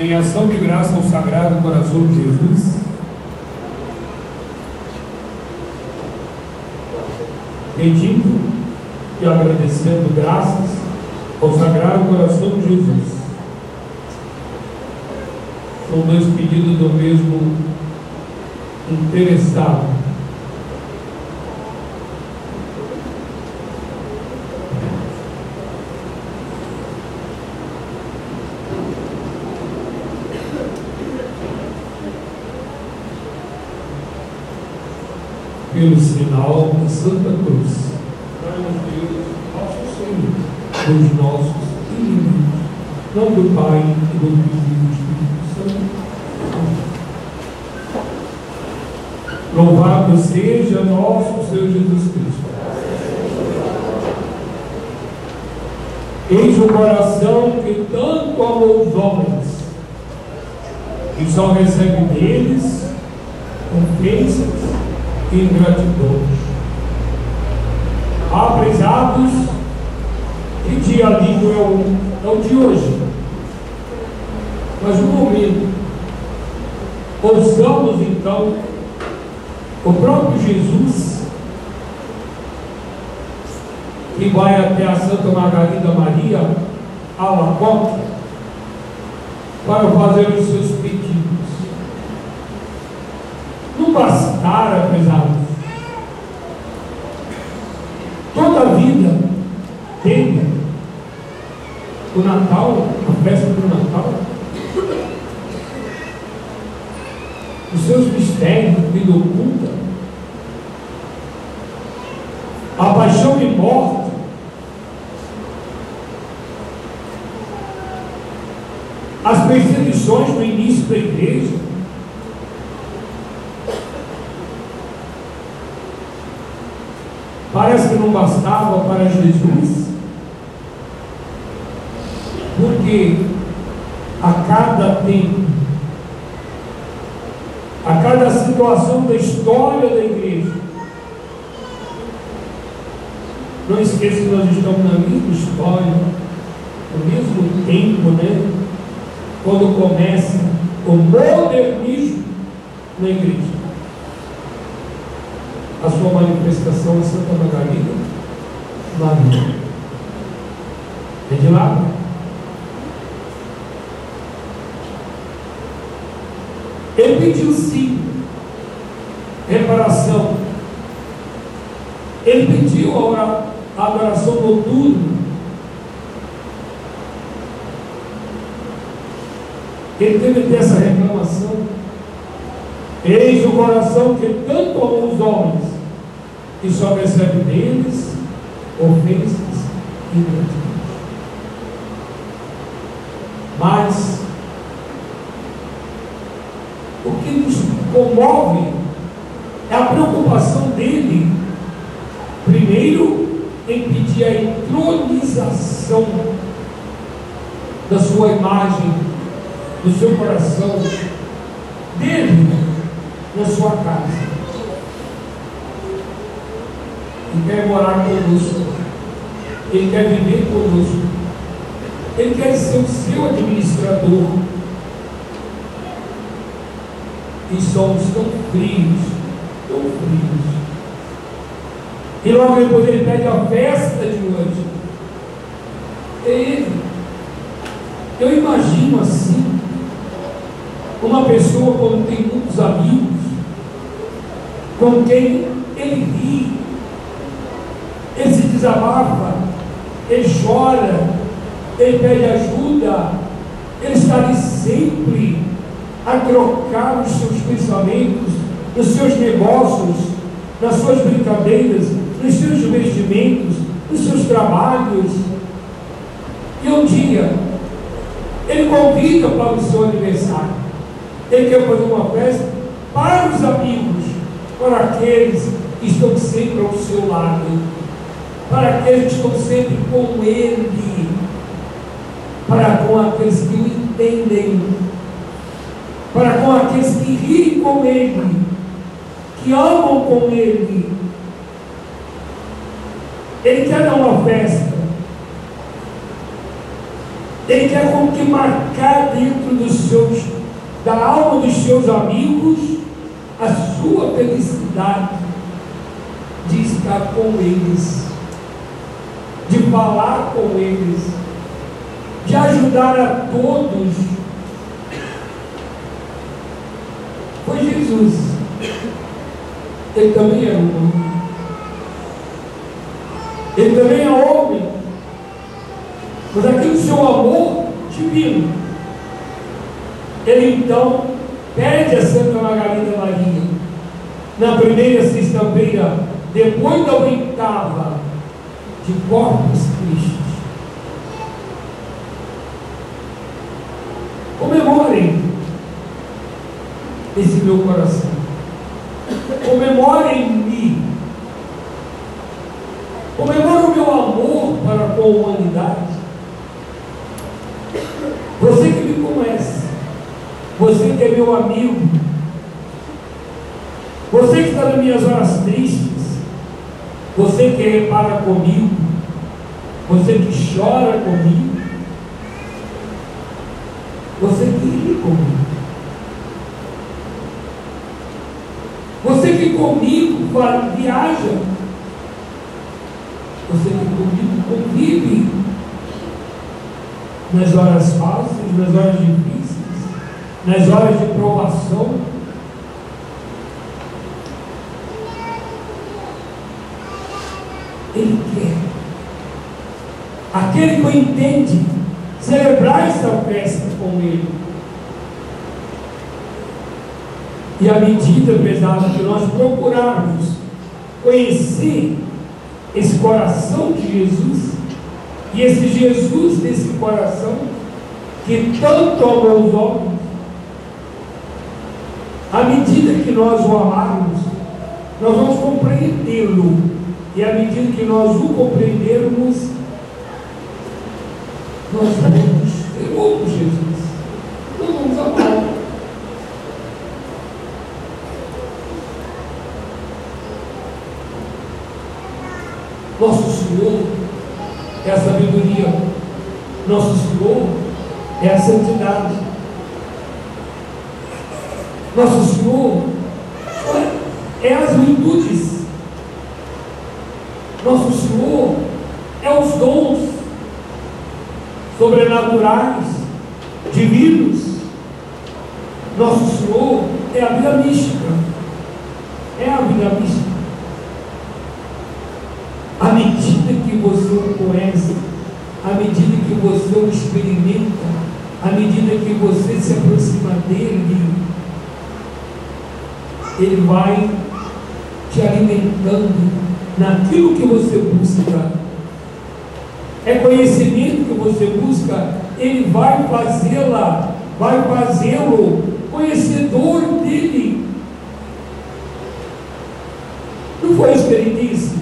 em ação de graça ao Sagrado Coração de Jesus, pedindo e agradecendo graças ao Sagrado Coração de Jesus. São dois pedidos do mesmo interessado. Pelo sinal da Santa Cruz. Dá-nos Deus, nosso Senhor, dos nossos inimigos, não do Pai e do Filho e do Espírito Santo. Louvado seja nosso Senhor Jesus Cristo. Eis o coração que tanto amou os homens, e só recebe deles ofensas ingratidão. Aprezados, que dia lindo é o, é o de hoje. Mas no momento, ouçamos então o próprio Jesus que vai até a Santa Margarida Maria, a Lacoque, para fazer os seus pedidos bastara, pesados. Toda a vida tem o Natal, a festa do Natal, os seus mistérios, vida oculta, a paixão e morte, as perseguições no início da igreja, Parece que não para Jesus, porque a cada tempo, a cada situação da história da igreja, não esqueça que nós estamos na mesma história, no mesmo tempo, né? Quando começa o modernismo na igreja. A sua manifestação em Santa Margarida Maria. É de lá? Ele pediu sim reparação. Ele pediu a adoração noturna. Ele teve essa reclamação. Eis o coração que tanto amou os homens, e só recebe deles ofensas e ingratidão. Mas o que nos comove é a preocupação dele, primeiro, em pedir a entronização da sua imagem, do seu coração, dele na sua casa e quer morar conosco. Ele quer viver conosco. Ele quer ser o seu administrador. E somos tão frios, tão frios. E logo depois ele pede a festa de hoje. É ele. Eu imagino assim, uma pessoa quando tem muitos amigos, com quem ele ri, ele se desabafa, ele chora, ele pede ajuda, ele está ali sempre a trocar os seus pensamentos, os seus negócios, nas suas brincadeiras, nos seus investimentos, nos seus trabalhos. E um dia, ele convida para o seu aniversário. Ele quer fazer uma festa para os amigos, para aqueles que estão sempre ao seu lado para aqueles que estão sempre com Ele, para com aqueles que o entendem, para com aqueles que riem com Ele, que amam com Ele. Ele quer dar uma festa. Ele quer com que marcar dentro do seu seus, da alma dos seus amigos, a sua felicidade de estar com eles, falar com eles, de ajudar a todos. Foi Jesus. Ele também era humano. Ele também é homem. Mas aquele seu amor divino. Ele então pede a Santa Margarida Maria, na primeira sexta-feira, depois da oitava de Corpus Christi. Comemorem esse meu coração. Comemorem-me. Comemore o meu amor para com a humanidade. Você que me conhece, você que é meu amigo, você que está nas minhas horas tristes, você que repara comigo, você que chora comigo, você que ri comigo. Você que comigo viaja, você que comigo convive nas horas fáceis, nas horas difíceis, nas horas de provação. Ele quer. Aquele que entende celebrar essa festa com ele. E à medida, pesado, que nós procurarmos conhecer esse coração de Jesus, e esse Jesus desse coração, que tanto amou os homens, à medida que nós o amarmos, nós vamos compreendê-lo. E à medida que nós o compreendermos, nós vamos ter outro Jesus. Nós vamos amar. Nosso Senhor é a sabedoria. Nosso Senhor é a santidade. Nosso Senhor é as virtudes. Nosso Senhor é os dons sobrenaturais, divinos. Nosso Senhor é a vida mística. É a vida mística. À medida que você o conhece, à medida que você o experimenta, à medida que você se aproxima dele, ele vai te alimentando naquilo que você busca. É conhecimento que você busca, ele vai fazê-la, vai fazê-lo conhecedor dele. Não foi isso que ele disse?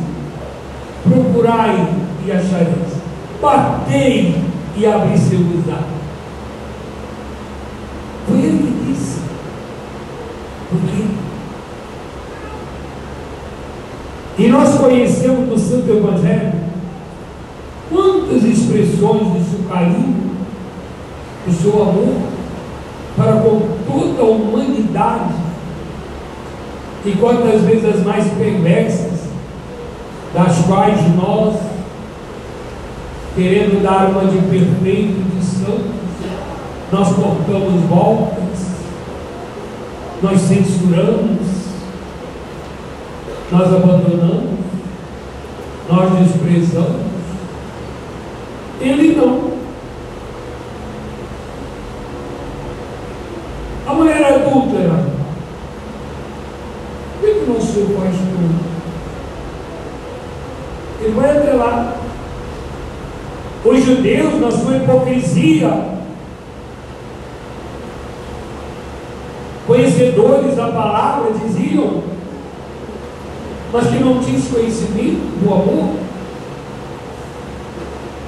Procurai e achareis, batei e abri-se-vos-á. Foi ele que disse. Porque E nós conhecemos no Santo Evangelho do seu carinho, do seu amor para com toda a humanidade e quantas vezes as mais perversas, das quais nós, querendo dar uma de perfeito, de santo, nós cortamos voltas, nós censuramos, nós abandonamos, nós desprezamos. Ele não. A mulher adúltera, por que não se faz tudo? Ele vai até lá. Os judeus, na sua hipocrisia, conhecedores da palavra, diziam mas que não tinham conhecimento do amor.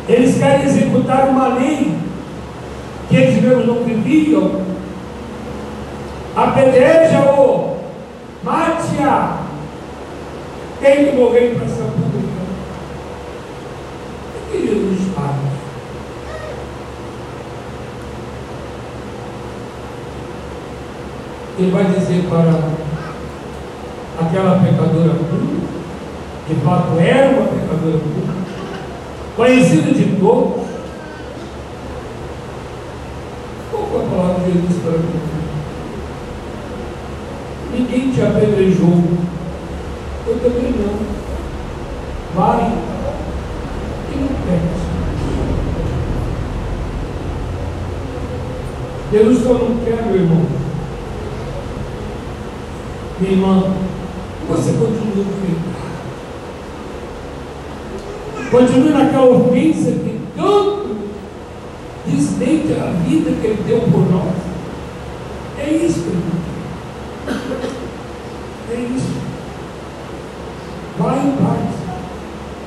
Eles querem executar uma lei que eles mesmos não viviam. Apedreja-o, mate-a, tem que morrer em praça pública. Queridos pais, Ele vai dizer para aquela pecadora pura, de fato era uma pecadora pura, conhecida de todos. Qual foi a palavra de Jesus para mim? Ninguém te apedrejou. Eu também não. Vai e não peques. Jesus só não quer, meu irmão. Minha irmã, você continua no Continue naquela ofensa que tanto desdeita a vida que Ele deu por nós. É isso, irmão. É isso. Vai em paz.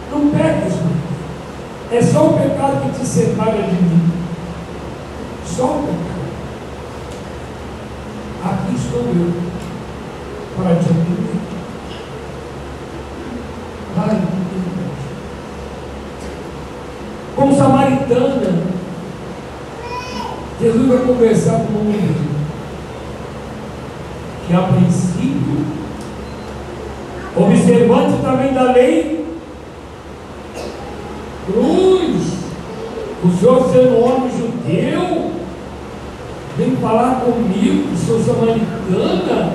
Não peques mais. É só o pecado que te separa de mim. Só o pecado aqui estou eu para te atender. Vai, como samaritana, Jesus vai conversar com uma mulher que a princípio, observante também da lei, cruz, o Senhor sendo homem judeu, Vem falar comigo, sou samaritana.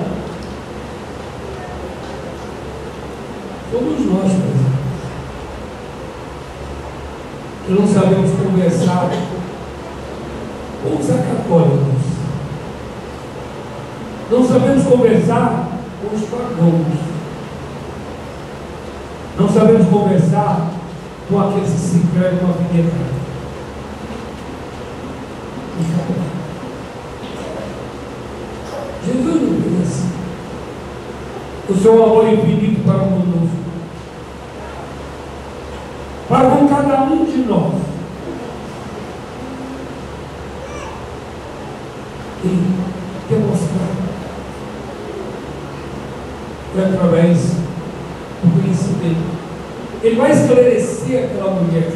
Somos nós, meus que não sabemos conversar com os Não sabemos conversar com os pagãos. Não sabemos conversar com aqueles que se uma vida eterna. Jesus não fez assim. O seu amor infinito para conosco. Para com cada um de nós. Ele quer mostrar. Foi através do conhecimento. Ele vai esclarecer aquela mulher.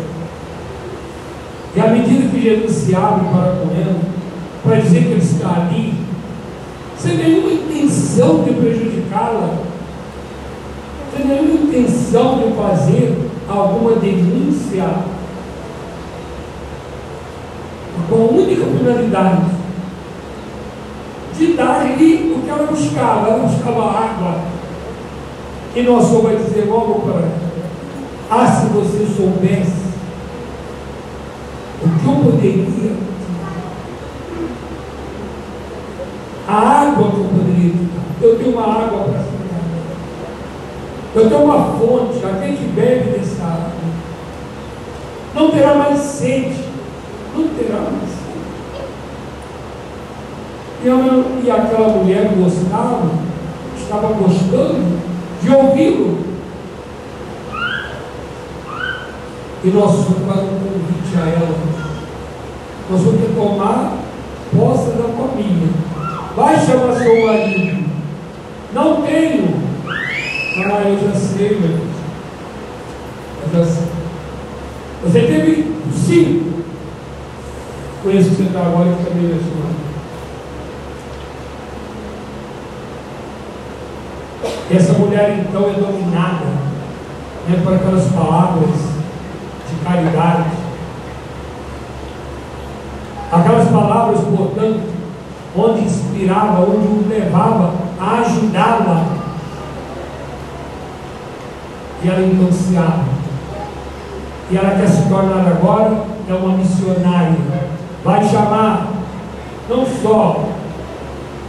E à medida que Jesus se abre para com ela, para dizer que ele está ali, sem nenhuma intenção de prejudicá-la, sem nenhuma intenção de fazer alguma denúncia, com a única finalidade de dar-lhe o que ela buscava, ela buscava água. E nosso vai dizer logo para ela, ah, se você soubesse o que eu poderia a água que eu poderia. Eu tenho uma água para ficar. Eu tenho uma fonte, aquele que bebe dessa água não terá mais sede. Não terá mais sede. E, eu, e aquela mulher gostava, estava gostando de ouvi-lo. E nós fazer um convite a ela. Nós vamos tomar posse da família Vai chamar seu marido. Não tenho. Ah, eu já sei, meu. Eu já sei. Você teve cinco. Conheço que você está agora e também vai chamar. Essa mulher então é dominada né, por aquelas palavras de caridade. Aquelas palavras, portanto, onde inspirava, onde o levava a ajudá-la. E ela então se abre. E ela quer se tornar agora é uma missionária. Vai chamar não só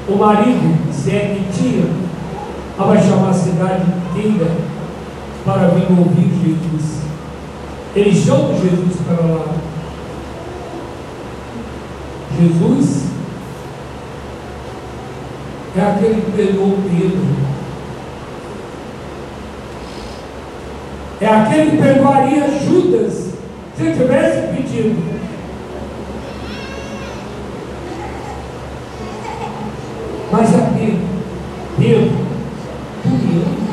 o marido, se é que tinha, mas vai chamar a cidade inteira para vir ouvir Jesus. Eles chamam Jesus para lá. Jesus é aquele que perdoou Pedro. É aquele que perdoaria Judas se tivesse pedido. Mas a Pedro, Pedro, tu me amas?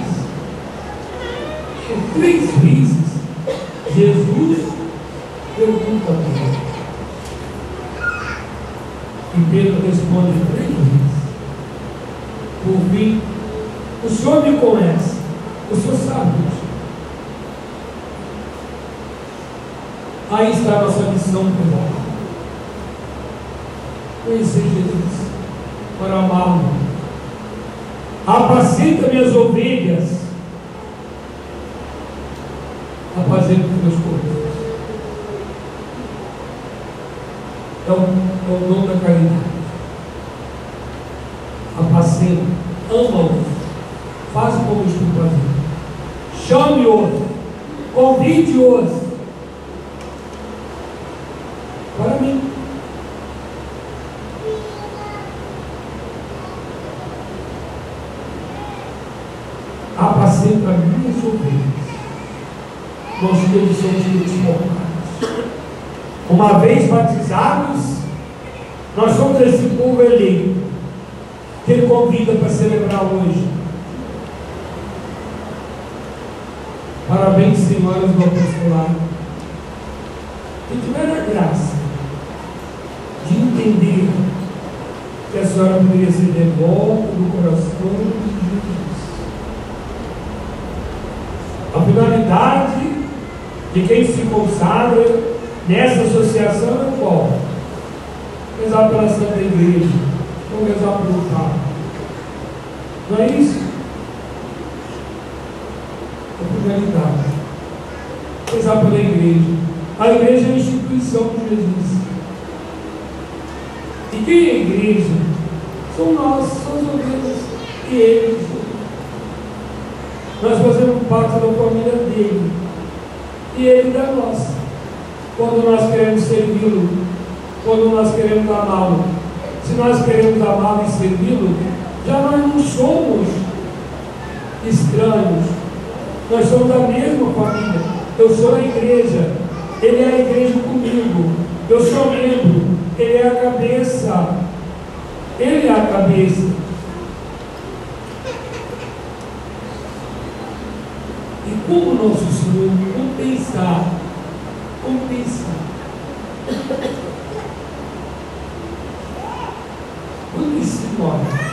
Três vezes Jesus pergunta a Pedro. E Pedro responde três vezes. por fim, o Senhor me conhece, o Senhor sabe disso. Aí está a nossa missão pessoal. Conhecer Jesus, para amá-lo. Apacenta minhas ovelhas, apacenta meus corpos. É o, o dom da caridade. Apacenta, ama-os, faz como estou fazendo. Chame-os, convide-os para mim. Apacenta minhas ovelhas. Nós todos somos transformados. Uma vez batizados, nós somos esse povo eleito que ele convida para celebrar hoje. Parabéns, senhoras do apostolado. Que tiveram a graça de entender que a senhora poderia ser devota do coração de Jesus. A finalidade de quem se consagra nessa associação é qual? Rezar pela Santa Igreja, ou rezar pelo Papa. Não é isso? É a finalidade. Rezar pela Igreja. A Igreja é a instituição de Jesus. E quem é a igreja? São nós, são as ovelhas e eles. Nós fazemos parte da família dele. E ele da nossa. Quando nós queremos servi-lo, quando nós queremos amá-lo. Se nós queremos amá-lo e servi-lo, já nós não somos estranhos. Nós somos da mesma família. Eu sou a igreja. Ele é a igreja comigo. Eu sou membro. Ele é a cabeça. Ele é a cabeça. E como nosso Senhor compensar, compensar. Quando se morre.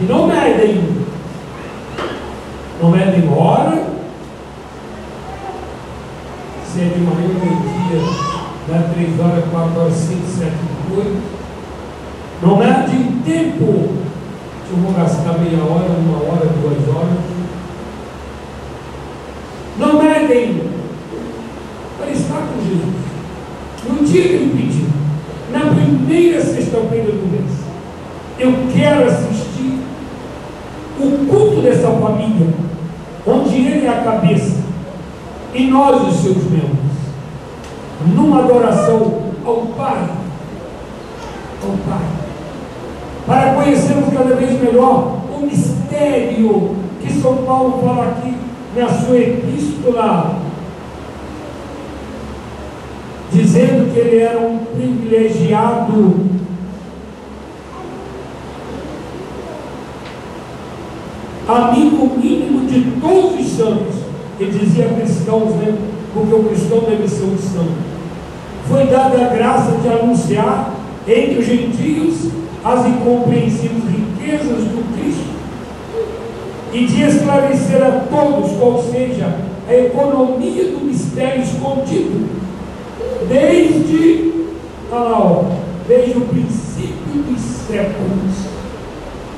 E não medem. Medem hora. Se é de manhã ou dia dá três horas, quatro horas, cinco, sete, oito. Não é de tempo. Se eu vou gastar meia hora, uma hora, duas horas. Não medem para estar com Jesus. No dia que ele pediu, na primeira sexta-feira do mês, eu quero assistir o culto dessa família, onde ele é a cabeça e nós os seus membros numa adoração ao Pai. Ao Pai. Para conhecermos cada vez melhor o mistério que São Paulo fala aqui na sua epístola, dizendo que ele era um privilegiado. Amigo mínimo de todos os santos, ele dizia cristãos, né? porque o cristão deve ser um santo foi dada a graça de anunciar entre os gentios as incompreensíveis riquezas do Cristo e de esclarecer a todos qual seja a economia do mistério escondido desde, lá, desde o princípio dos séculos.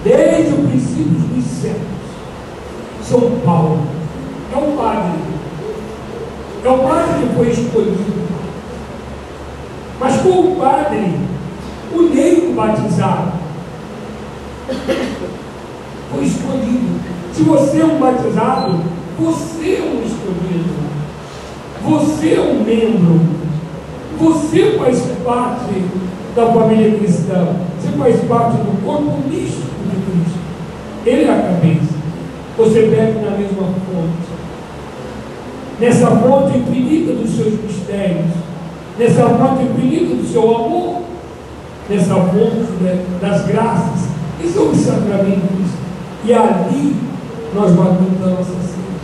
Desde o princípio dos séculos. São Paulo é o padre. É o padre que foi escolhido mas com o padre, o negro batizado, foi escolhido. Se você é um batizado, você é um escolhido. Você é um membro. Você faz parte da família cristã. Você faz parte do corpo místico de Cristo. Ele é a cabeça. Você bebe na mesma fonte. Nessa fonte infinita dos seus mistérios nessa fonte infinita do seu amor, nessa fonte né, das graças. Isso é um sacramento. E ali nós batemos a nossa sede.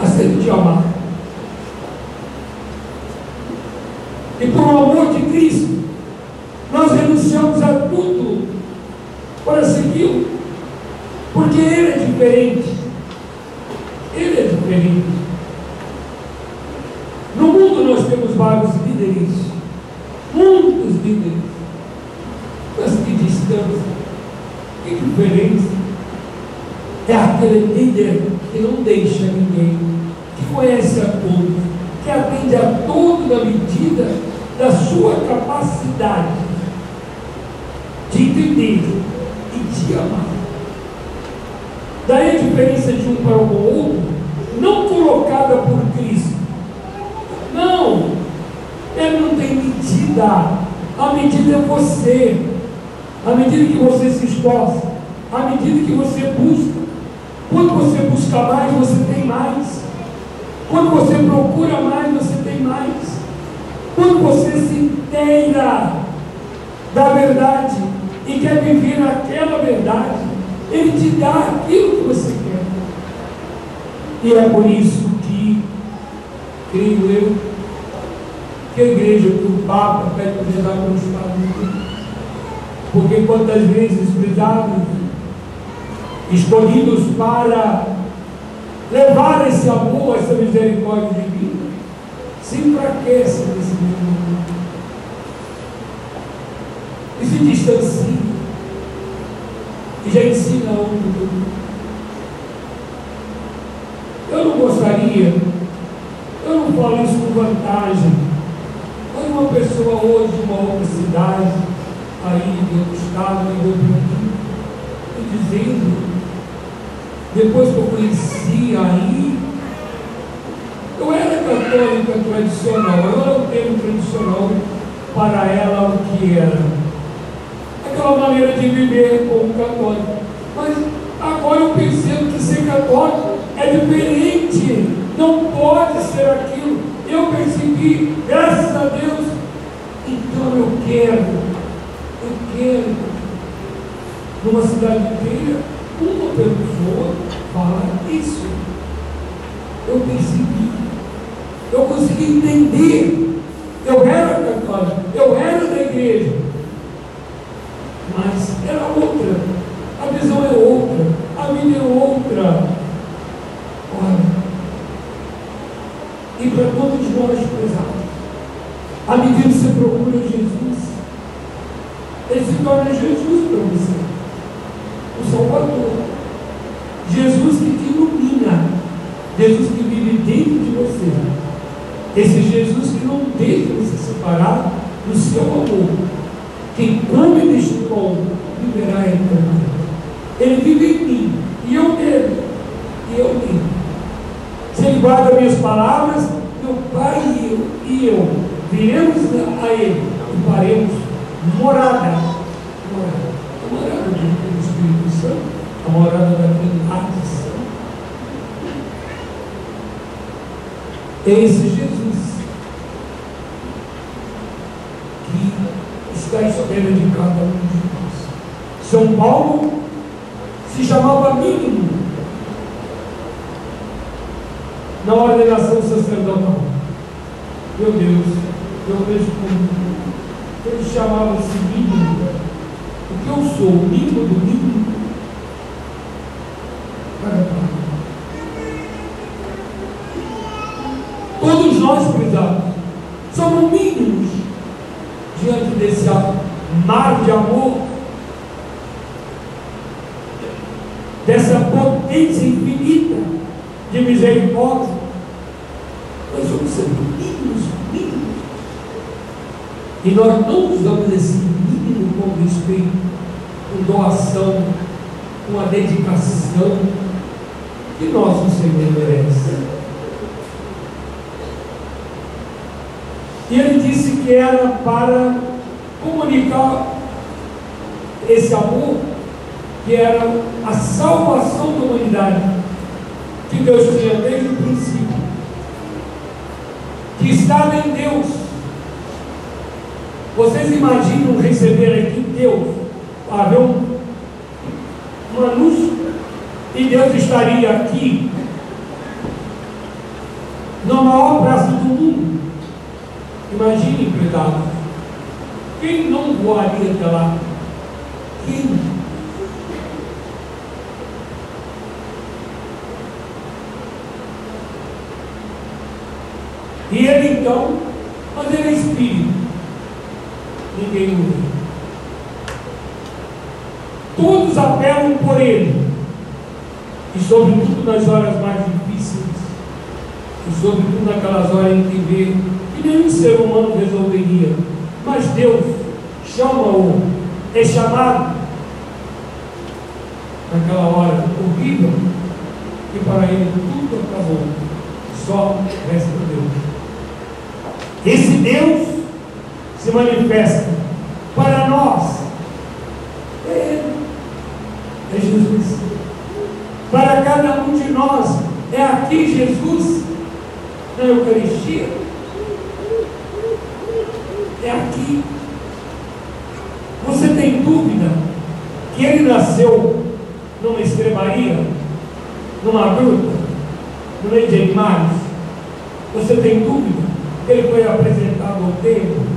A sede de amar. E por amor de Cristo, Nós renunciamos a tudo para segui-lo, porque Ele é diferente. Ele é diferente. No mundo nós temos vários líderes, muitos líderes, mas que distância, que diferença. É aquele líder que não deixa ninguém, que conhece a todos, que atende a todos na medida da sua capacidade de entender e de amar. Daí a diferença de um para o outro, não colocada por Cristo. Não, ele não tem medida. A medida é você. A medida que você se esforça, a medida que você busca. Quando você busca mais, você tem mais. Quando você procura mais, você tem mais. Quando você se inteira da verdade e quer viver aquela verdade, Ele te dá aquilo que você quer. E é por isso que, creio eu, que a igreja, que o Papa pede para Jesus para os padres. Porque quantas vezes, cuidados, escolhidos para levar esse amor, essa misericórdia divina, se enfraquecem nesse mundo e se distancia e já ensina outro. Eu não gostaria, eu não falo isso com vantagem, uma pessoa hoje de uma outra cidade, aí de outro estado, de outro mundo, me dizendo, depois que eu conheci aí, eu era católica tradicional, eu era o termo tradicional para ela o que era. Aquela maneira de viver como católico. Mas agora eu percebo que ser católico é diferente. Não pode ser aquilo. Eu percebi, graças a Deus. Então eu quero, eu quero, numa cidade inteira, uma pessoa fala isso. Eu percebi eu consegui entender. Eu era católico, eu era da igreja, mas era outra. A visão é outra, a vida é outra. Olha, e para todos nós, pesados, à medida que você procura Jesus, ele se torna Jesus para você, o Salvador. Jesus que te ilumina, Jesus que vive dentro de você. Esse Jesus que não deixa você separar do seu amor. Quem come deste pão viverá eternamente. Ele vive em mim e eu nele e eu nele. Se ele guarda minhas palavras, meu Pai e eu, e eu viremos a ele e faremos morada. Morada. A morada do Espírito Santo, a morada da Trindade Santa. Esse Jesus da espera de cada um de nós. São Paulo se chamava mínimo na ordenação sacerdotal. Meu Deus, eu vejo como ele chamava-se mínimo, porque eu sou o mínimo do mínimo Todos nós, prezados, somos mínimos diante desse mar de amor, dessa potência infinita de misericórdia, nós vamos ser mínimos, mínimos. E nós não usamos esse mínimo com respeito, com doação, com a dedicação que nosso Senhor merece. E ele disse que era para comunicar esse amor, que era a salvação da humanidade, que Deus tinha desde o princípio, que estava em Deus. Vocês imaginam receber aqui Deus, haver um, um anúncio, e Deus estaria aqui, na maior praça do mundo, Imagine, cuidado. Quem não voaria até lá? Quem? E ele então, mas ele é espírito. Ninguém o. Todos apelam por ele. E sobretudo nas horas mais difíceis. E sobretudo naquelas horas em que vê que nenhum ser humano resolveria. Mas Deus chama-o, é chamado naquela hora horrível, que para ele tudo acabou. Só resta Deus. Esse Deus se manifesta para nós. É, é Jesus. Para cada um de nós, é aqui Jesus, na Eucaristia. É aqui. Você tem dúvida que ele nasceu numa estrebaria, numa gruta, no meio de animais? Você tem dúvida? ele foi apresentado ao templo.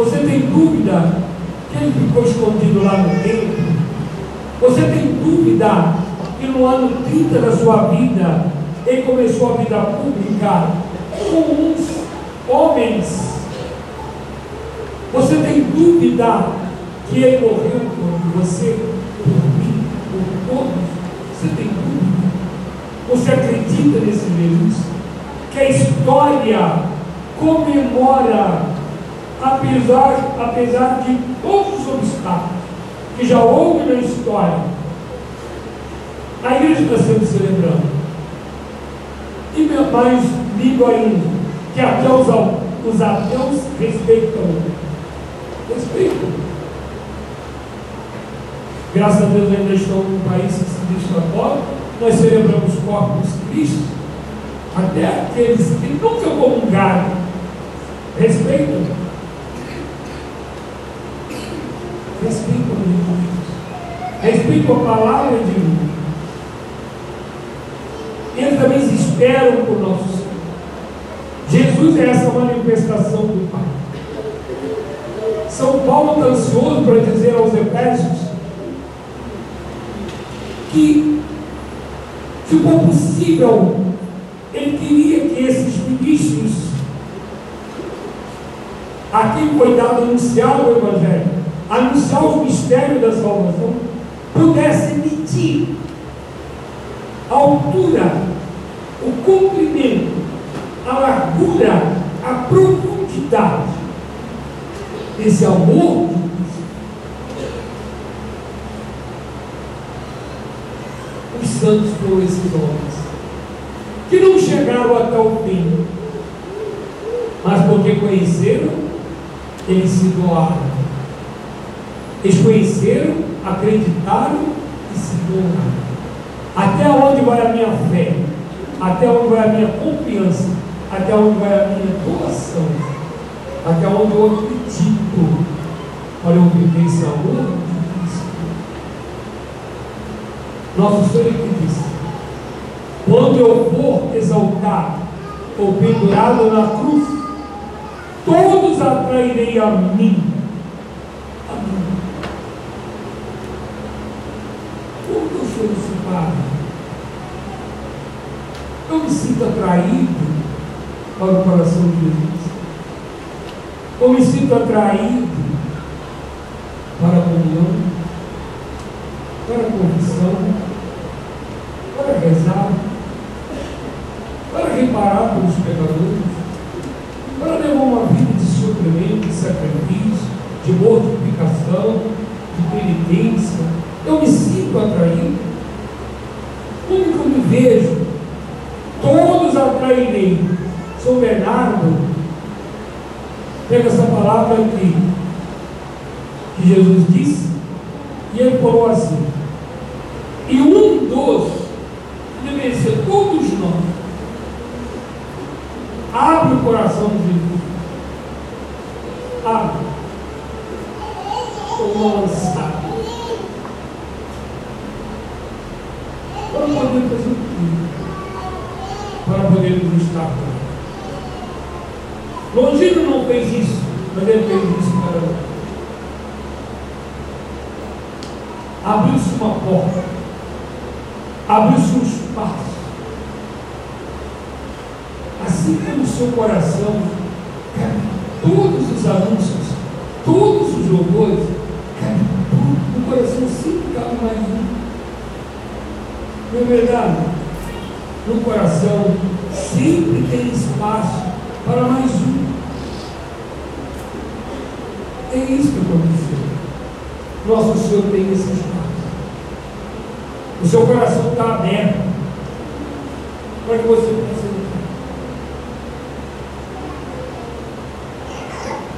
Você tem dúvida que ele ficou escondido lá no templo? Você tem dúvida que no ano 30 da sua vida ele começou a vida pública com uns homens? Você tem dúvida que ele morreu por você, por mim, por todos? Você tem dúvida? Você acredita nesse Jesus? que a história comemora, apesar, apesar de todos os obstáculos que já houve na história. A igreja está sempre celebrando. E mais lindo ainda, que até os, os ateus respeitam. Respeitam. Graças a Deus ainda estou num país que se diz católico, nós celebramos corpos Cristo até aqueles que nunca comungaram, respeitam. Respeitam o Deus. Respeitam a palavra de Deus. Eles também esperam por nosso Senhor. Jesus é essa manifestação do Pai. São Paulo está ansioso para dizer aos Efésios que, for possível, ele queria que esses ministros, a quem foi dado anunciar o Evangelho, anunciar os mistérios da salvação, pudessem medir a altura, o comprimento, a largura, a profundidade desse amor de Cristo. Os santos foram esses homens que não chegaram até o fim, mas porque conheceram, eles se doaram. Eles conheceram, acreditaram e se doaram. Até onde vai a minha fé? Até onde vai a minha confiança? Até onde vai a minha doação? Até onde eu acredito para eu viver esse amor de Cristo? Nosso Senhor é que disse: quando eu for exaltado ou pendurado na cruz, todos atrairei a mim. A mim. Como eu sou esse Pai? Eu me sinto atraído para o coração de Jesus. Eu me sinto atraído administrador. Longino não fez isso, mas ele fez isso para nós. Abriu-se uma porta, abriu-se um espaço. Assim como o seu coração cabe todos os anúncios, todos os louvores, cabe tudo, o coração sempre cabe mais um. Não é verdade? No coração sempre tem espaço para mais um. É isso que aconteceu. Nosso Senhor tem esse espaço. O seu coração está aberto para que você possa.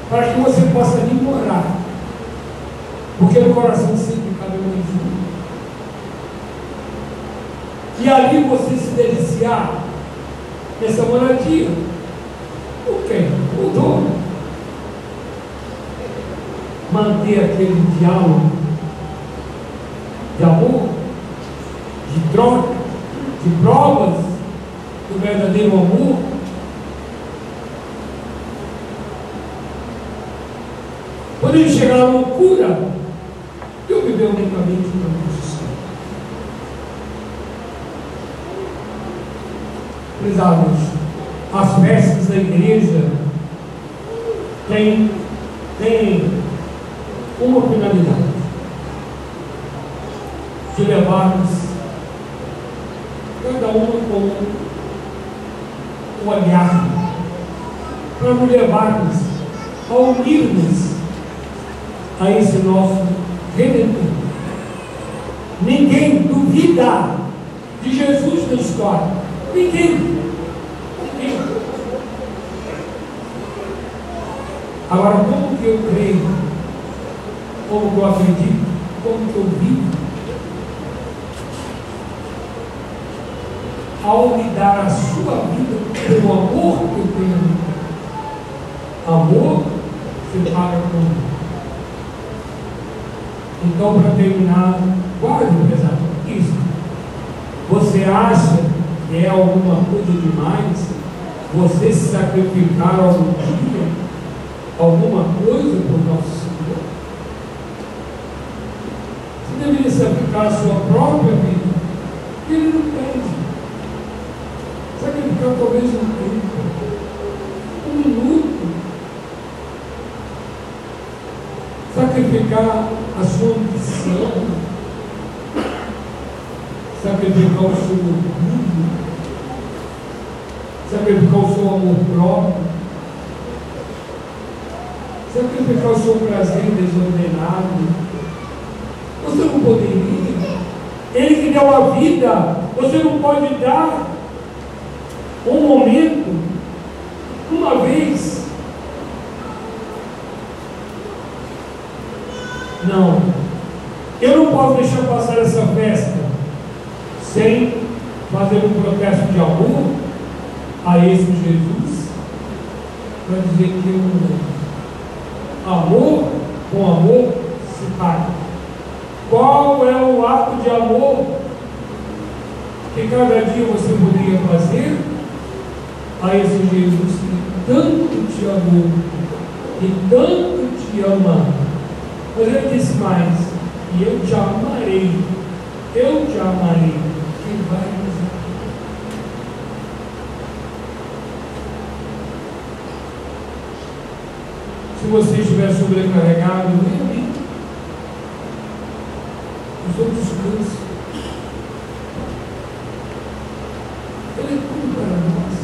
Para que você possa vir morar. Porque no coração sempre cabe mais um. E ali você se deliciar nessa moradia. O quê? O dono manter aquele diálogo de amor, de troca, de provas do verdadeiro amor. Podemos chegar à loucura de eu viver unicamente para justiça. Prezados, as festas da igreja têm, têm uma finalidade: de levarmos cada uma com o olhar, para nos levarmos a unirmos a esse nosso Redentor. Ninguém duvida de Jesus na história. Ninguém. Agora, como que eu creio como que eu acredito, como que eu vivo. Ao me dar a sua vida pelo amor que eu tenho. Amor se paga com então, para terminar, guarde pesado isso. Você acha que é alguma coisa demais você se sacrificar algum dia, alguma coisa por nosso deveria sacrificar a sua própria vida. Ele não tem. Sacrificar talvez um tempo, um minuto. Sacrificar a sua ambição. Sacrificar o seu orgulho. Sacrificar o seu amor próprio. Sacrificar o seu prazer desordenado você não poderia. Ele que deu a vida, você não pode dar um momento, uma vez. Não. Eu não posso deixar passar essa festa sem fazer um protesto de amor a esse Jesus, para dizer que o amor com amor se paga. Qual é o ato de amor que cada dia você poderia fazer a esse Jesus que tanto te amou, que tanto te ama? Mas ele disse mais: e eu te amarei, eu te amarei. Quem vai nos? Se você estiver sobrecarregado, venha os outros cansam. Ele é tudo para nós.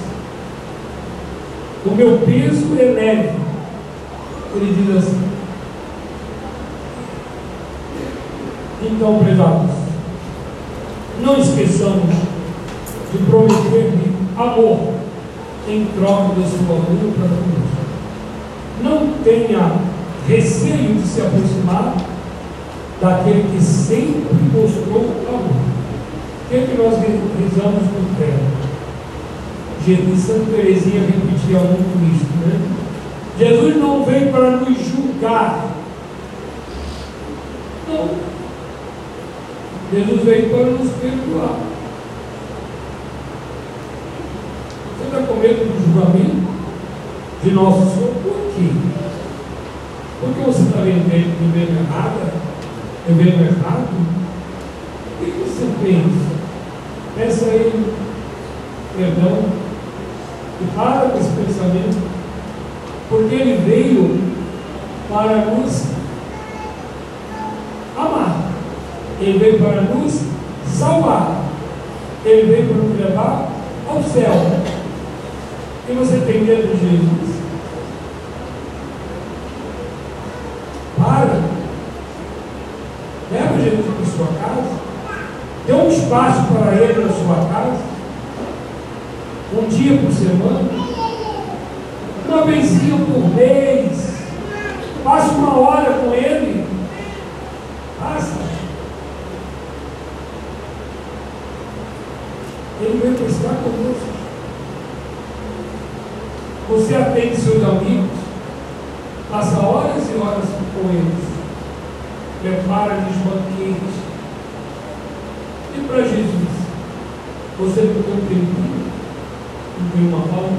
O meu peso é leve. Ele diz assim. Então, prezados, não esqueçamos de prometer-lhe amor em troca do seu amor para conosco. Não tenha receio de se aproximar daquele que sempre mostrou amor. O que, é que nós rezamos no credo? Jesus, Santa Teresinha repetia muito isso, né? Jesus não veio para nos julgar. Não. Jesus veio para nos perdoar. Você está com medo do julgamento de nosso Senhor? Por quê? Porque você está vivendo, vivendo errada? vivendo errado, fez? Peça a Ele perdão e para com esse pensamento, porque Ele veio para nos amar, Ele veio para nos salvar, Ele veio para nos levar ao céu. E você tem medo de Jesus? Para. Leva Jesus para sua casa. Dê um espaço para ele na sua casa. Um dia por semana. Uma vezinha por mês. Passe uma hora com ele. Passa. Estar conosco. Você atende seus amigos, passa horas e horas com eles, prepara-lhes banquetes. E para Jesus, você não tem um tempinho, não tem uma palma,